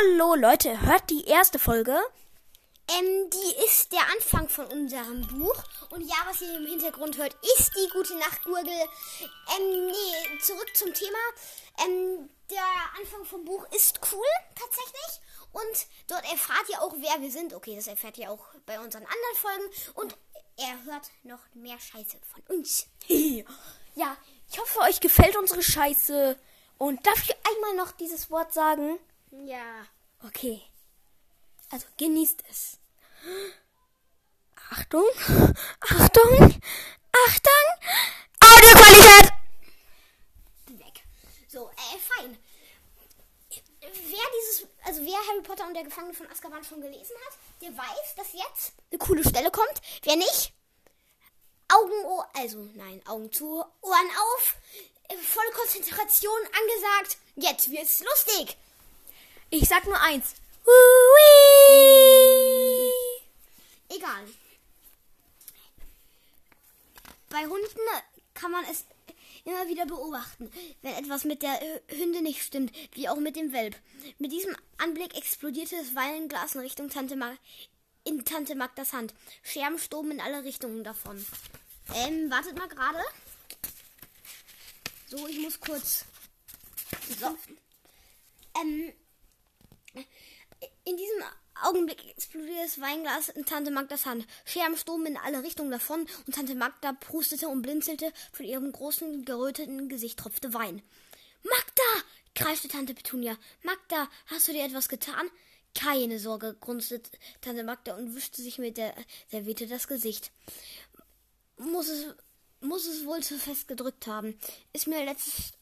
Hallo Leute, hört die erste Folge. Ähm, die ist der Anfang von unserem Buch. Und ja, was ihr im Hintergrund hört, ist die gute Nachtgurgel. Ähm, nee, zurück zum Thema. Ähm, der Anfang vom Buch ist cool, tatsächlich. Und dort erfahrt ihr auch, wer wir sind. Okay, das erfährt ihr auch bei unseren anderen Folgen. Und er hört noch mehr Scheiße von uns. ja, ich hoffe, euch gefällt unsere Scheiße. Und darf ich einmal noch dieses Wort sagen? Ja. Okay. Also genießt es. Achtung, Achtung, Achtung, Audioqualität! Weg. So, äh, fein. Wer dieses, also wer Harry Potter und der Gefangene von Azkaban schon gelesen hat, der weiß, dass jetzt eine coole Stelle kommt. Wer nicht, Augen, Ohr, also nein, Augen zu, Ohren auf, volle Konzentration angesagt. Jetzt wird's lustig. Ich sag nur eins. Egal. Bei Hunden kann man es immer wieder beobachten, wenn etwas mit der Hünde nicht stimmt, wie auch mit dem Welp. Mit diesem Anblick explodierte das Weinglas in Richtung Tante Mag in Tante Magdas Hand. Scherben stoben in alle Richtungen davon. Ähm, wartet mal gerade. So, ich muss kurz. So. Ähm, in diesem Augenblick explodierte das Weinglas in Tante Magdas Hand. Scherben stoben in alle Richtungen davon und Tante Magda prustete und blinzelte. Von ihrem großen, geröteten Gesicht tropfte Wein. Magda! kreischte Tante Petunia. Magda, hast du dir etwas getan? Keine Sorge, grunzte Tante Magda und wischte sich mit der Serviette das Gesicht. Muss es, muss es wohl zu fest gedrückt haben. Ist mir letztes,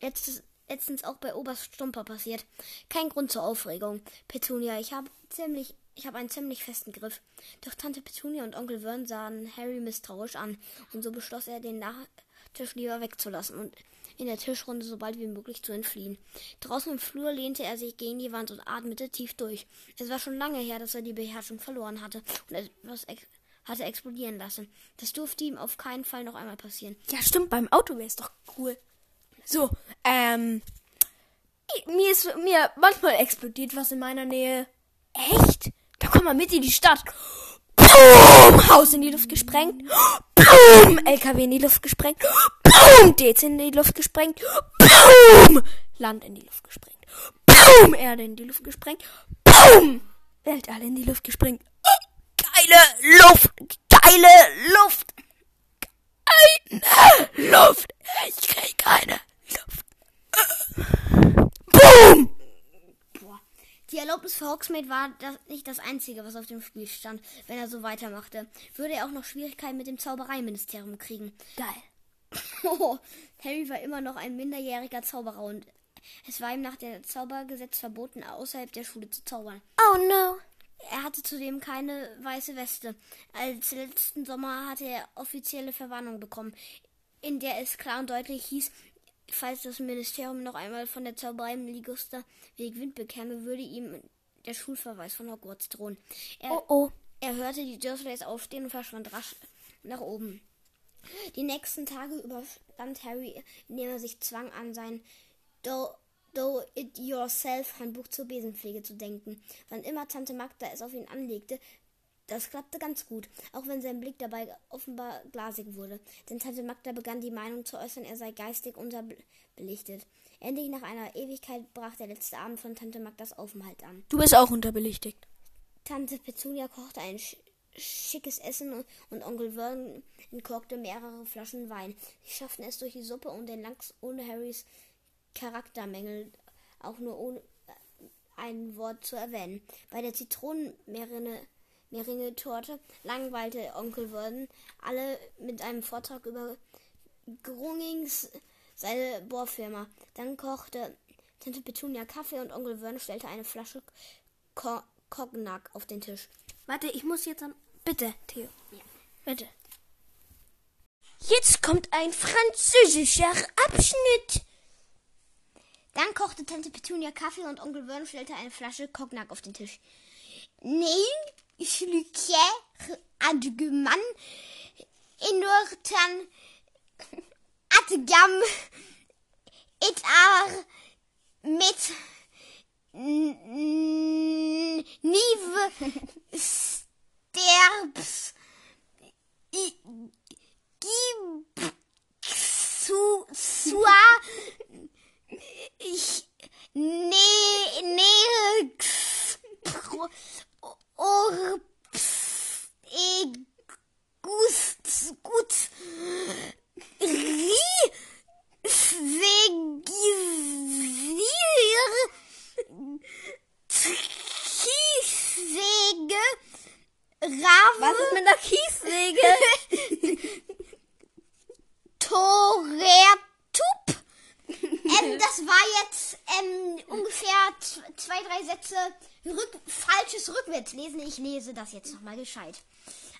letztes, letztens auch bei Oberst Stumper passiert. Kein Grund zur Aufregung. Petunia, ich habe ziemlich, ich habe einen ziemlich festen Griff. Doch Tante Petunia und Onkel Vern sahen Harry misstrauisch an, und so beschloss er, den Nachtisch lieber wegzulassen und in der Tischrunde so bald wie möglich zu entfliehen. Draußen im Flur lehnte er sich gegen die Wand und atmete tief durch. Es war schon lange her, dass er die Beherrschung verloren hatte und etwas ex hatte explodieren lassen. Das durfte ihm auf keinen Fall noch einmal passieren. Ja, stimmt, beim Auto wäre es doch cool. So, ähm, mir ist mir manchmal explodiert was in meiner Nähe. Echt? Da kommt man mit in die Stadt. Boom! Haus in die Luft gesprengt. Boom! LKW in die Luft gesprengt. Boom! DC in die Luft gesprengt. Boom! Land in die Luft gesprengt. Boom! Erde in die Luft gesprengt. Boom! Weltall in die Luft gesprengt. Geile Luft! Geile Luft! Keine Luft! Ich krieg keine Boom! Die Erlaubnis für Hogsmeade war das nicht das Einzige, was auf dem Spiel stand. Wenn er so weitermachte, würde er auch noch Schwierigkeiten mit dem Zaubereiministerium kriegen. Geil. Oh, Harry war immer noch ein minderjähriger Zauberer und es war ihm nach dem Zaubergesetz verboten, außerhalb der Schule zu zaubern. Oh no. Er hatte zudem keine weiße Weste. Als letzten Sommer hatte er offizielle Verwarnung bekommen, in der es klar und deutlich hieß, falls das Ministerium noch einmal von der Zauberei Weg Wind bekäme, würde ihm der Schulverweis von Hogwarts drohen. Er, oh oh. Er hörte die Dursleys aufstehen und verschwand rasch nach oben. Die nächsten Tage überstand Harry, indem er sich zwang, an sein Do, Do It Yourself Handbuch zur Besenpflege zu denken. Wann immer Tante Magda es auf ihn anlegte, das klappte ganz gut, auch wenn sein Blick dabei offenbar glasig wurde. Denn Tante Magda begann die Meinung zu äußern, er sei geistig unterbelichtet. Endlich nach einer Ewigkeit brach der letzte Abend von Tante Magdas Aufenthalt an. Du bist auch unterbelichtet. Tante Petunia kochte ein sch schickes Essen und Onkel Vernon entkorkte mehrere Flaschen Wein. Sie schafften es durch die Suppe und den Lachs ohne Harrys Charaktermängel auch nur ohne äh, ein Wort zu erwähnen. Bei der Zitronenmeerrinne Meringue-Torte langweilte Onkel Vernon alle mit einem Vortrag über Grungings seine Bohrfirma. Dann kochte Tante Petunia Kaffee und Onkel Vernon stellte eine Flasche Cognac auf den Tisch. Warte, ich muss jetzt am. Bitte, Theo. Ja. Bitte. Jetzt kommt ein französischer Abschnitt. Dann kochte Tante Petunia Kaffee und Onkel Vernon stellte eine Flasche Cognac auf den Tisch. Nee, Slukjer Adguman, Enortan Adgam, Etar mit Nive Sterbs zu sua ich ne ne Oh, pff, ich, gut. Ich lese das jetzt nochmal gescheit.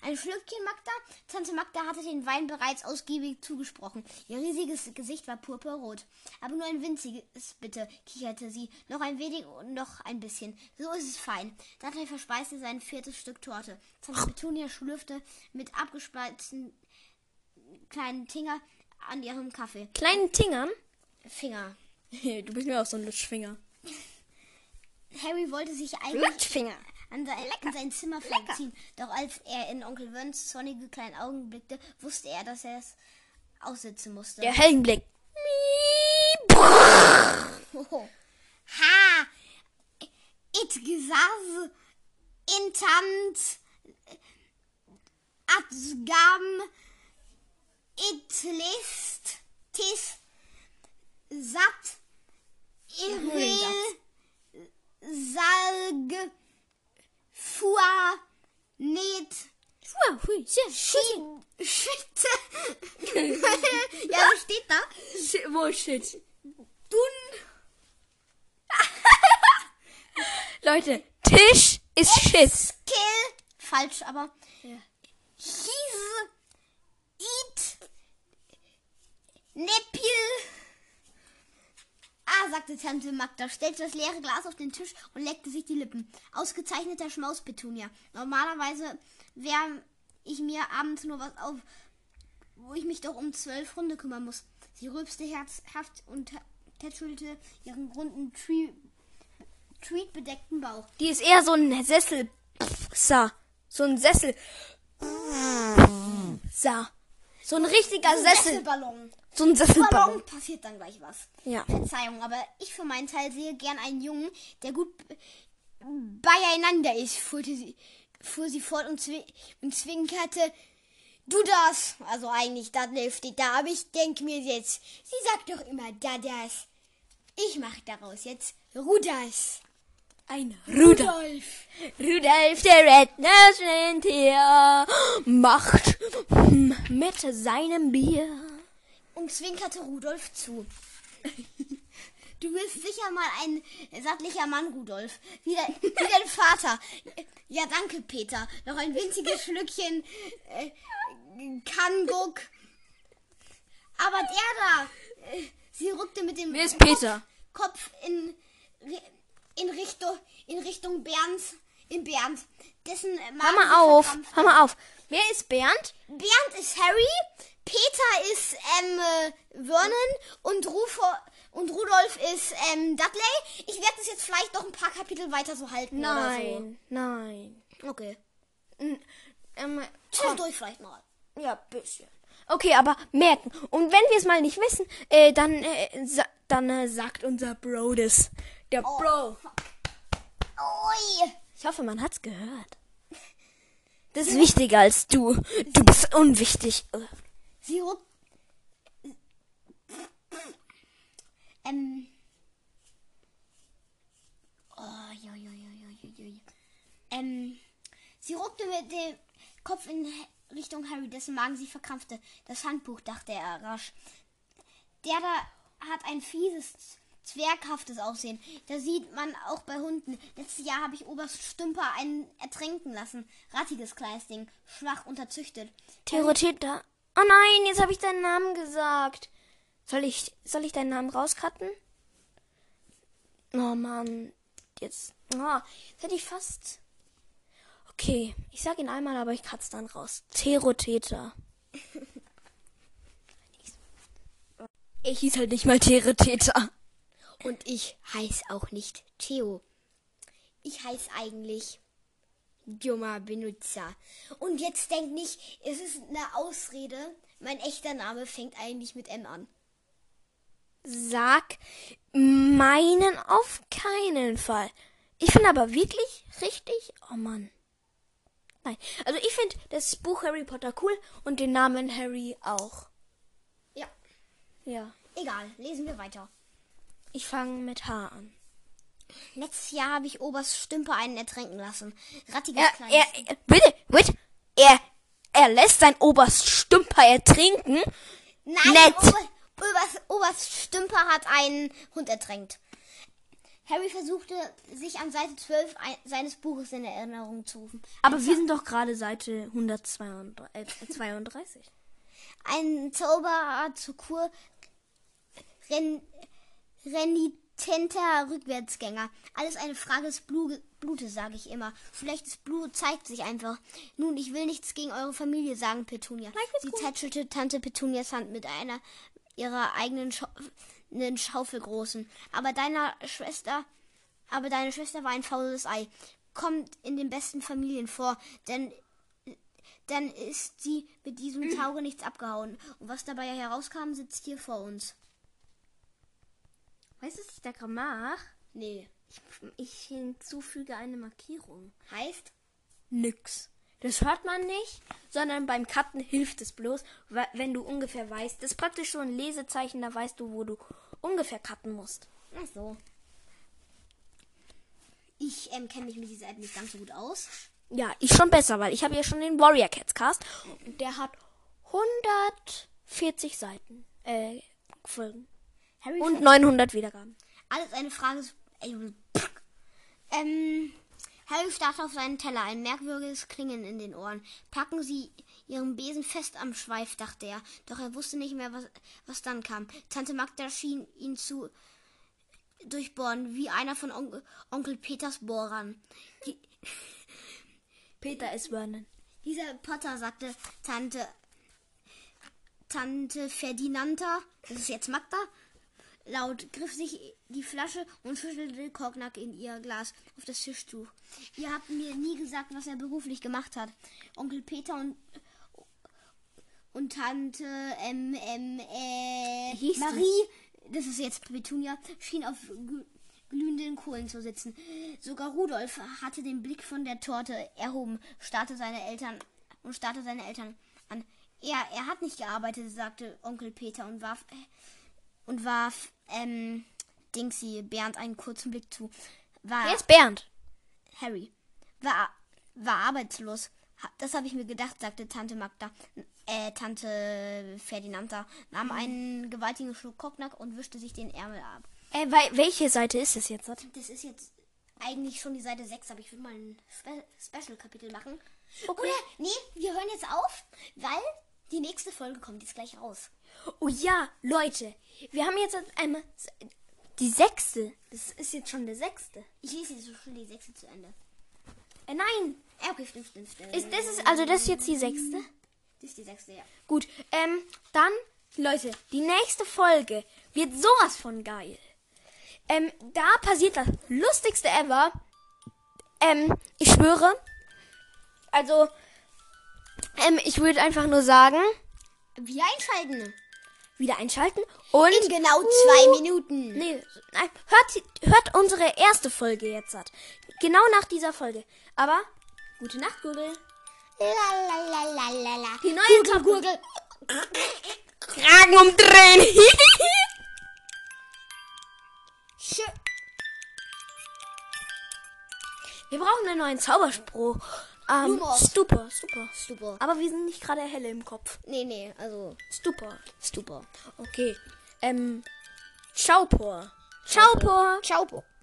Ein Schlückchen Magda. Tante Magda hatte den Wein bereits ausgiebig zugesprochen. Ihr riesiges Gesicht war purpurrot. Aber nur ein winziges, bitte, kicherte sie. Noch ein wenig und noch ein bisschen. So ist es fein. Dudley verspeiste sein viertes Stück Torte. Tante Petunia schlürfte mit abgespeizten kleinen Finger an ihrem Kaffee. Kleinen Tingern? Finger. Du bist mir auch so ein Lutschfinger. Harry wollte sich eigentlich Lutschfinger. An sein, in sein Zimmer verziehen. Doch als er in Onkel Verns sonnige kleinen Augen blickte, wusste er, dass er es aussitzen musste. Der Heldenblick. Hoho. Ha! It gesas intant adgam it list tis sat irrel salg fua net Wow, hui, sehr schi- schitte. ja, was steht da? Shit, wo shit? Dun Leute, Tisch ist Schiss. Kill. Falsch, aber. Ja. Hieß. Eat. Nepil. Ah, sagte Tante Magda, stellte das leere Glas auf den Tisch und leckte sich die Lippen. Ausgezeichneter Schmaus, Petunia. Normalerweise wärme ich mir abends nur was auf, wo ich mich doch um zwölf Hunde kümmern muss. Sie rülpste herzhaft und tätschelte ihren runden, treatbedeckten Bauch. Die ist eher so ein Sessel. Sa. So ein Sessel. Sa. So ein richtiger Sessel. Sesselballon. So ein Sesselballon. Ballon passiert dann gleich was. Ja. Verzeihung, aber ich für meinen Teil sehe gern einen Jungen, der gut beieinander ist, fuhrte sie, fuhr sie fort und, zwi und zwinkerte. Du das, also eigentlich, Dudley steht da, aber ich denke mir jetzt, sie sagt doch immer da das. Ich mache daraus jetzt Ruders. Ein Rudolf. Rudolf, der Rentner, macht mit seinem Bier. Und zwinkerte Rudolf zu. Du bist sicher mal ein sattlicher Mann, Rudolf. Wie, de, wie dein Vater. Ja, danke, Peter. Noch ein winziges Schlückchen äh, Kanguck. Aber der da, äh, sie rückte mit dem Wer ist Peter? Kopf in, in, Richtung, in Richtung Bernds, in Bernd. Dessen äh, Hör mal auf. Hör mal auf. Wer ist Bernd? Bernd ist Harry, Peter ist ähm, äh, Vernon und, Rufo und Rudolf ist ähm, Dudley. Ich werde das jetzt vielleicht noch ein paar Kapitel weiter so halten Nein. Nein. so. Okay. Ähm, Zwischendurch vielleicht mal. Ja, bisschen. Okay, aber merken. Und wenn wir es mal nicht wissen, äh, dann, äh, sa dann äh, sagt unser Bro das. Der Bro. Ui. Ich hoffe, man hat's gehört. Das ist wichtiger als du. Du bist unwichtig. Sie ruckt. Ähm. Oh, jo, jo, jo. Ähm. Sie ruckte mit dem Kopf in Richtung Harry, dessen Magen sich verkrampfte. Das Handbuch, dachte er rasch. Der da hat ein fieses, zwerghaftes Aussehen. Da sieht man auch bei Hunden. Letztes Jahr habe ich Oberst Stümper einen ertränken lassen. Rattiges kleines Ding, schwach unterzüchtet. Terrortäter. Oh nein, jetzt habe ich deinen Namen gesagt. Soll ich, soll ich deinen Namen rauscutten? Oh Mann. Jetzt. Oh, jetzt hätte ich fast. Okay, ich sag ihn einmal, aber ich kratze dann raus. Terrortäter. Ich hieß halt nicht mal Terrortäter. Und ich heiß auch nicht Theo. Ich heiß eigentlich Dummer Benutzer. Und jetzt denk nicht, es ist eine Ausrede. Mein echter Name fängt eigentlich mit M an. Sag meinen auf keinen Fall. Ich finde aber wirklich richtig. Oh Mann. Nein. Also ich finde das Buch Harry Potter cool und den Namen Harry auch. Ja. Ja. Egal, lesen wir weiter. Ich fange mit H an. Letztes Jahr habe ich Oberst Stümper einen ertränken lassen. Rattiges Er, kleines... er, er, bitte, bitte. Er, er lässt sein Oberst Stümper ertrinken. Nein, nett. Ober, Oberst, Oberst Stümper hat einen Hund ertränkt. Harry versuchte, sich an Seite 12 ein, seines Buches in Erinnerung zu rufen. Aber wir sind doch gerade Seite 132. Ein Zauberer zur Kur, ren, renitenter Rückwärtsgänger. Alles eine Frage des Blu Blutes, sage ich immer. Vielleicht das Blut zeigt sich einfach. Nun, ich will nichts gegen eure Familie sagen, Petunia. Sie tätschelte Tante Petunias Hand mit einer ihrer eigenen Schau Schaufelgroßen. Aber deiner Schwester, aber deine Schwester war ein faules Ei. Kommt in den besten Familien vor, denn dann ist sie mit diesem Tauge nichts abgehauen. Und was dabei herauskam, sitzt hier vor uns. Weißt du, was ich da gerade mache? Nee. Ich hinzufüge eine Markierung. Heißt? Nix. Das hört man nicht, sondern beim Cutten hilft es bloß, wenn du ungefähr weißt. Das ist praktisch so ein Lesezeichen, da weißt du, wo du ungefähr cutten musst. Ach so. Ich ähm, kenne mich mit dieser App nicht ganz so gut aus. Ja, ich schon besser, weil ich habe ja schon den Warrior Cats Cast und der hat 140 Seiten, äh, Folgen Harry und 900 Wiedergaben. Alles eine Frage. Ähm, Harry starrte auf seinen Teller, ein merkwürdiges Klingen in den Ohren. Packen Sie Ihren Besen fest am Schweif, dachte er. Doch er wusste nicht mehr, was, was dann kam. Tante Magda schien ihn zu durchbohren, wie einer von Onkel, Onkel Peters Bohrern. Die, Peter ist Vernon. dieser Potter sagte Tante Tante Ferdinanda, das ist jetzt Magda, laut griff sich die Flasche und schüttelte Korknack in ihr Glas auf das Tischtuch. Ihr habt mir nie gesagt, was er beruflich gemacht hat. Onkel Peter und und Tante ähm, ähm, äh, hieß? Marie, das ist jetzt Petunia, schien auf glü- glühenden Kohlen zu sitzen. Sogar Rudolf hatte den Blick von der Torte erhoben, starrte seine Eltern und starrte seine Eltern an. Er, er hat nicht gearbeitet, sagte Onkel Peter und warf und warf ähm, Dingsy Bernd einen kurzen Blick zu. War Wer ist Bernd? Harry. War, war arbeitslos. Das habe ich mir gedacht, sagte Tante Magda. Äh, Tante Ferdinanda nahm einen gewaltigen Schluck Koknack und wischte sich den Ärmel ab. Äh, wei- welche Seite ist es jetzt? Das ist jetzt eigentlich schon die Seite 6, aber ich würde mal ein Spe Special-Kapitel machen. Okay. Oder, nee, wir hören jetzt auf, weil die nächste Folge kommt jetzt gleich raus. Oh ja, Leute, wir haben jetzt einmal die sechste. Das ist jetzt schon der sechste. Ich lese jetzt schon die sechste zu Ende. Äh, nein, Äh, okay, stimmt. ist das ist also das ist jetzt die sechste. das ist die sechste, ja. Gut, ähm, dann Leute, die nächste Folge wird sowas von geil. Ähm, da passiert das lustigste ever. Ähm, ich schwöre. Also, ähm, ich würde einfach nur sagen, Wieder einschalten. Wieder einschalten und In genau zwei Minuten. Nee, nein, hört, hört unsere erste Folge jetzt an. Genau nach dieser Folge. Aber, gute Nacht, Google. Lalalala. Die neue Gurgel, Gurgel. Kragen umdrehen. Wir brauchen einen neuen Zauberspruch. Ähm, Lumos. Stupor, Stupor. Stupor. Aber wir sind nicht gerade helle im Kopf. Nee, nee, also Stupor. Stupor. Okay. Ähm, Schaupor. Schaupor. Ciao.